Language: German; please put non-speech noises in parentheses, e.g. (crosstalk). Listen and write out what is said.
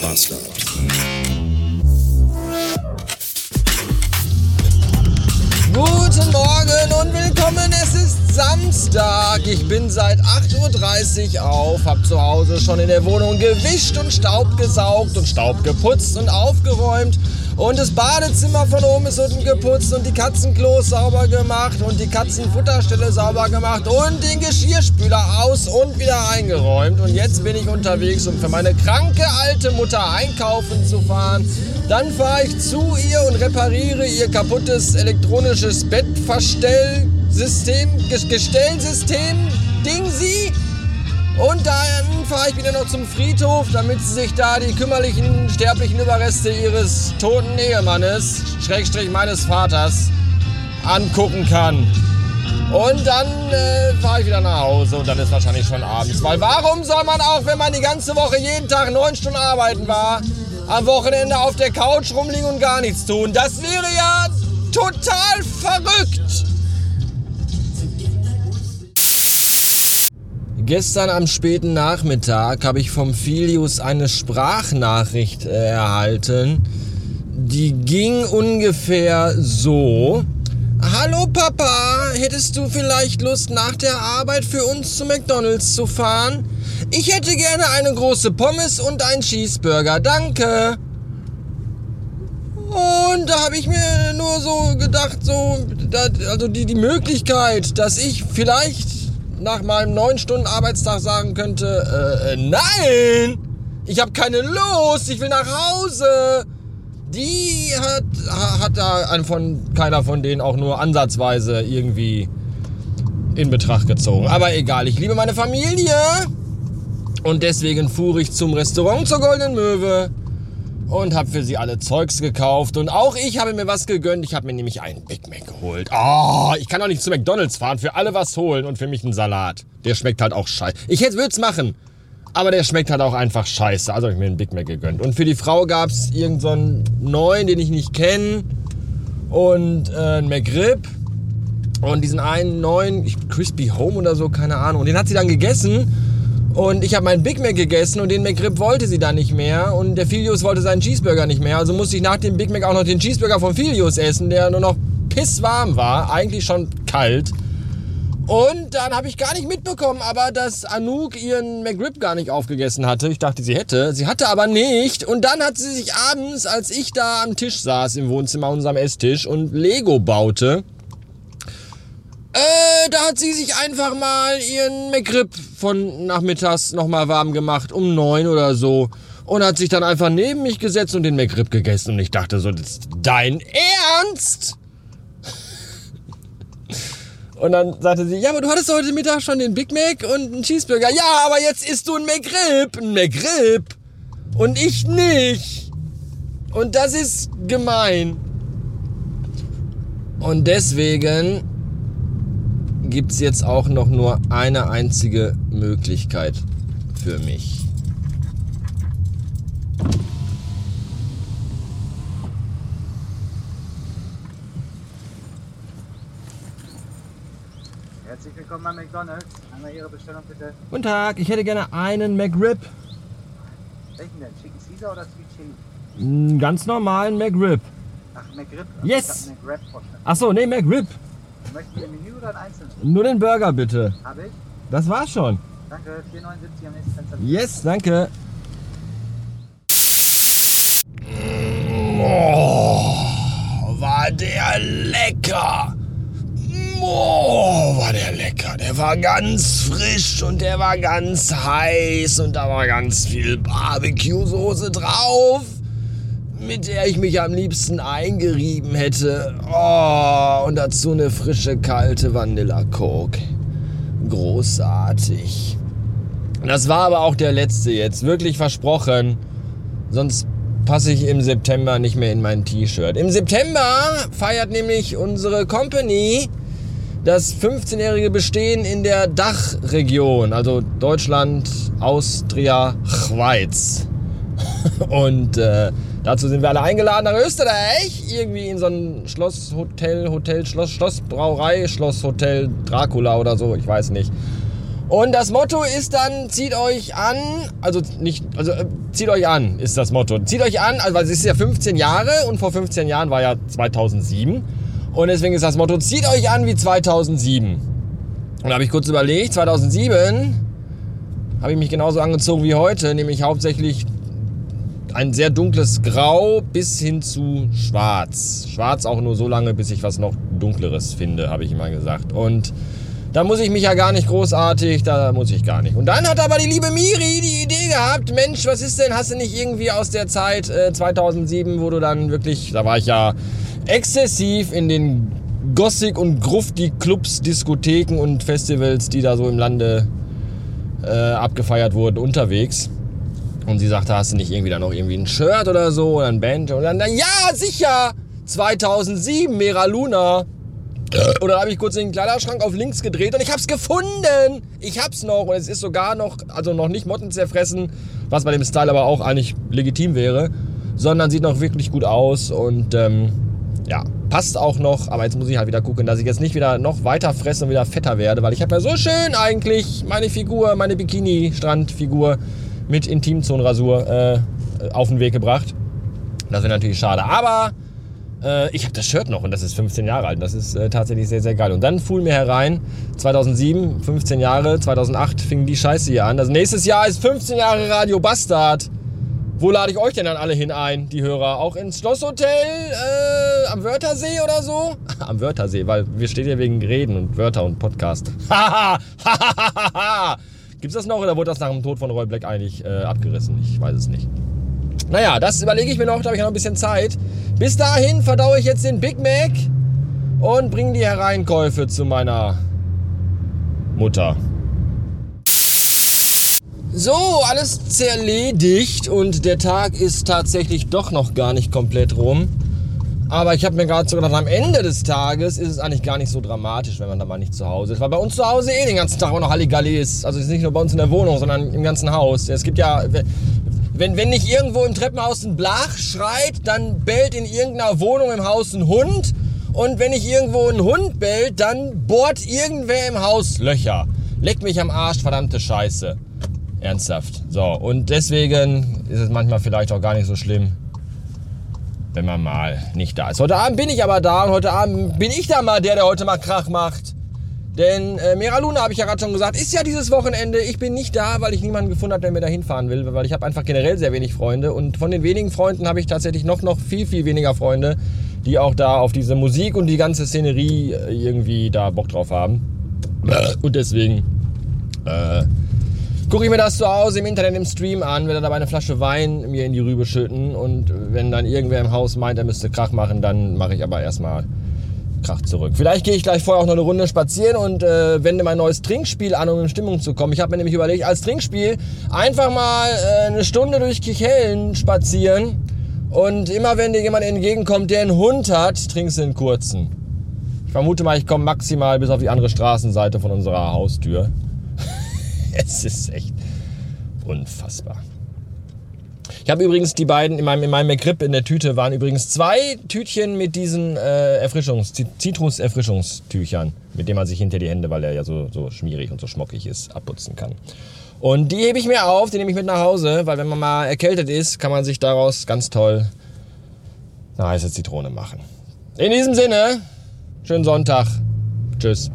Pasta. Ich bin seit 8.30 Uhr auf, hab zu Hause schon in der Wohnung gewischt und Staub gesaugt und Staub geputzt und aufgeräumt. Und das Badezimmer von oben ist unten geputzt und die Katzenklos sauber gemacht und die Katzenfutterstelle sauber gemacht und den Geschirrspüler aus und wieder eingeräumt. Und jetzt bin ich unterwegs, um für meine kranke alte Mutter einkaufen zu fahren. Dann fahre ich zu ihr und repariere ihr kaputtes elektronisches Bettverstellsystem, Gestellsystem, Ding sie. Und dann fahre ich wieder noch zum Friedhof, damit sie sich da die kümmerlichen, sterblichen Überreste ihres toten Ehemannes, Schrägstrich meines Vaters, angucken kann. Und dann äh, fahre ich wieder nach Hause und dann ist wahrscheinlich schon abends. Weil warum soll man auch, wenn man die ganze Woche jeden Tag neun Stunden arbeiten war, am Wochenende auf der Couch rumliegen und gar nichts tun? Das wäre ja total verrückt. Gestern am späten Nachmittag habe ich vom Filius eine Sprachnachricht äh, erhalten. Die ging ungefähr so. Hallo Papa, hättest du vielleicht Lust nach der Arbeit für uns zu McDonald's zu fahren? Ich hätte gerne eine große Pommes und einen Cheeseburger, danke. Und da habe ich mir nur so gedacht, so, also die, die Möglichkeit, dass ich vielleicht nach meinem 9 Stunden Arbeitstag sagen könnte, äh, äh, nein, ich habe keine Lust, ich will nach Hause. Die hat, hat da von, keiner von denen auch nur ansatzweise irgendwie in Betracht gezogen. Aber egal, ich liebe meine Familie. Und deswegen fuhr ich zum Restaurant zur Goldenen Möwe und habe für sie alle Zeugs gekauft. Und auch ich habe mir was gegönnt. Ich habe mir nämlich einen Big Mac geholt. Oh, ich kann doch nicht zu McDonalds fahren, für alle was holen und für mich einen Salat. Der schmeckt halt auch scheiße. Ich hätte es machen, aber der schmeckt halt auch einfach scheiße. Also habe ich mir einen Big Mac gegönnt. Und für die Frau gab es irgendeinen so neuen, den ich nicht kenne. Und äh, einen McRib. Und diesen einen neuen, Crispy Home oder so, keine Ahnung. Und den hat sie dann gegessen. Und ich habe meinen Big Mac gegessen und den McRib wollte sie dann nicht mehr. Und der Filius wollte seinen Cheeseburger nicht mehr. Also musste ich nach dem Big Mac auch noch den Cheeseburger von Filius essen, der nur noch pisswarm war. Eigentlich schon kalt. Und dann habe ich gar nicht mitbekommen, aber dass Anouk ihren McRib gar nicht aufgegessen hatte. Ich dachte, sie hätte. Sie hatte aber nicht. Und dann hat sie sich abends, als ich da am Tisch saß im Wohnzimmer, unserem Esstisch und Lego baute, äh, da hat sie sich einfach mal ihren McRib von nachmittags nochmal warm gemacht, um neun oder so. Und hat sich dann einfach neben mich gesetzt und den McRib gegessen. Und ich dachte so, das ist dein Ernst? (laughs) Und dann sagte sie, ja, aber du hattest heute Mittag schon den Big Mac und einen Cheeseburger. Ja, aber jetzt isst du einen McRib, einen McRib. Und ich nicht. Und das ist gemein. Und deswegen gibt es jetzt auch noch nur eine einzige Möglichkeit für mich. Herzlich willkommen bei McDonalds. Einmal Ihre Bestellung bitte. Guten Tag, ich hätte gerne einen McRib. Welchen denn? Chicken Caesar oder Sweet Chili? Einen ganz normalen McRib. Ach, McRib. Yes. Ich McRib. Achso, nee, McRib. Möchten Sie ein Menü oder ein einzelnes? Nur den Burger bitte. Habe ich. Das war's schon. Danke. 4,79 am nächsten Fenster. Yes, danke. Oh, war der lecker. Oh, war der lecker. Der war ganz frisch und der war ganz heiß und da war ganz viel Barbecue-Soße drauf, mit der ich mich am liebsten eingerieben hätte. Oh, und dazu eine frische, kalte Vanilla Coke. Großartig. Das war aber auch der letzte jetzt, wirklich versprochen. Sonst passe ich im September nicht mehr in mein T-Shirt. Im September feiert nämlich unsere Company das 15-jährige Bestehen in der Dachregion, also Deutschland, Austria, Schweiz. (laughs) Und äh, dazu sind wir alle eingeladen nach Österreich, irgendwie in so ein Schlosshotel, Hotel, Schloss, Schlossbrauerei, Schlosshotel Dracula oder so, ich weiß nicht. Und das Motto ist dann, zieht euch an, also nicht, also äh, zieht euch an ist das Motto. Zieht euch an, also weil es ist ja 15 Jahre und vor 15 Jahren war ja 2007. Und deswegen ist das Motto, zieht euch an wie 2007. Und da habe ich kurz überlegt, 2007 habe ich mich genauso angezogen wie heute, nämlich hauptsächlich ein sehr dunkles Grau bis hin zu Schwarz. Schwarz auch nur so lange, bis ich was noch dunkleres finde, habe ich immer gesagt. Und da muss ich mich ja gar nicht großartig, da muss ich gar nicht. Und dann hat aber die liebe Miri die Idee gehabt, Mensch, was ist denn, hast du nicht irgendwie aus der Zeit äh, 2007, wo du dann wirklich, da war ich ja exzessiv in den Gothic- und Grufti-Clubs, Diskotheken und Festivals, die da so im Lande äh, abgefeiert wurden, unterwegs. Und sie sagte, hast du nicht irgendwie da noch irgendwie ein Shirt oder so oder ein Band? Und dann, dann ja, sicher! 2007, Mera Luna. Oder habe ich kurz den Kleiderschrank auf links gedreht und ich hab's gefunden. Ich hab's noch und es ist sogar noch, also noch nicht Motten zerfressen, was bei dem Style aber auch eigentlich legitim wäre, sondern sieht noch wirklich gut aus und ähm, ja, passt auch noch. Aber jetzt muss ich halt wieder gucken, dass ich jetzt nicht wieder noch weiter fresse und wieder fetter werde, weil ich habe ja so schön eigentlich meine Figur, meine Bikini-Strandfigur mit Intimzonenrasur äh, auf den Weg gebracht. Das wäre natürlich schade. Aber äh, ich habe das Shirt noch und das ist 15 Jahre alt. Das ist äh, tatsächlich sehr, sehr geil. Und dann fuhl mir herein, 2007, 15 Jahre, 2008 fing die Scheiße hier an. Das nächste Jahr ist 15 Jahre Radio Bastard. Wo lade ich euch denn dann alle hin ein, die Hörer? Auch ins Schlosshotel äh, am Wörthersee oder so? (laughs) am Wörthersee, weil wir stehen hier wegen Reden und Wörter und Podcast. (laughs) Gibt's das noch oder wurde das nach dem Tod von Roy Black eigentlich äh, abgerissen? Ich weiß es nicht. Naja, das überlege ich mir noch, da habe ich noch ein bisschen Zeit. Bis dahin verdaue ich jetzt den Big Mac und bringe die Hereinkäufe zu meiner Mutter. So, alles zerledigt und der Tag ist tatsächlich doch noch gar nicht komplett rum. Aber ich habe mir gerade so gedacht, am Ende des Tages ist es eigentlich gar nicht so dramatisch, wenn man da mal nicht zu Hause ist. Weil bei uns zu Hause eh den ganzen Tag auch noch Halligalli ist. Also ist nicht nur bei uns in der Wohnung, sondern im ganzen Haus. Es gibt ja, wenn, wenn nicht irgendwo im Treppenhaus ein Blach schreit, dann bellt in irgendeiner Wohnung im Haus ein Hund. Und wenn nicht irgendwo ein Hund bellt, dann bohrt irgendwer im Haus Löcher. Leck mich am Arsch, verdammte Scheiße. Ernsthaft. So, und deswegen ist es manchmal vielleicht auch gar nicht so schlimm, wenn man mal nicht da ist. Heute Abend bin ich aber da und heute Abend bin ich da mal der, der heute mal Krach macht. Denn äh, Mera Luna, habe ich ja gerade schon gesagt, ist ja dieses Wochenende. Ich bin nicht da, weil ich niemanden gefunden habe, der mir da hinfahren will, weil ich habe einfach generell sehr wenig Freunde. Und von den wenigen Freunden habe ich tatsächlich noch, noch viel, viel weniger Freunde, die auch da auf diese Musik und die ganze Szenerie äh, irgendwie da Bock drauf haben. Und deswegen äh, gucke ich mir das zu Hause im Internet im Stream an, werde dabei eine Flasche Wein mir in die Rübe schütten und wenn dann irgendwer im Haus meint, er müsste Krach machen, dann mache ich aber erstmal Krach zurück. Vielleicht gehe ich gleich vorher auch noch eine Runde spazieren und äh, wende mein neues Trinkspiel an, um in Stimmung zu kommen. Ich habe mir nämlich überlegt, als Trinkspiel einfach mal äh, eine Stunde durch Kichellen spazieren und immer wenn dir jemand entgegenkommt, der einen Hund hat, trinkst du einen kurzen. Ich vermute mal, ich komme maximal bis auf die andere Straßenseite von unserer Haustür. (laughs) es ist echt unfassbar. Ich habe übrigens die beiden in meinem, in meinem McRib in der Tüte waren übrigens zwei Tütchen mit diesen äh, Erfrischungs-, Zitrus-Erfrischungstüchern, mit denen man sich hinter die Hände, weil er ja so, so schmierig und so schmockig ist, abputzen kann. Und die hebe ich mir auf, die nehme ich mit nach Hause, weil wenn man mal erkältet ist, kann man sich daraus ganz toll eine heiße Zitrone machen. In diesem Sinne, schönen Sonntag. Tschüss.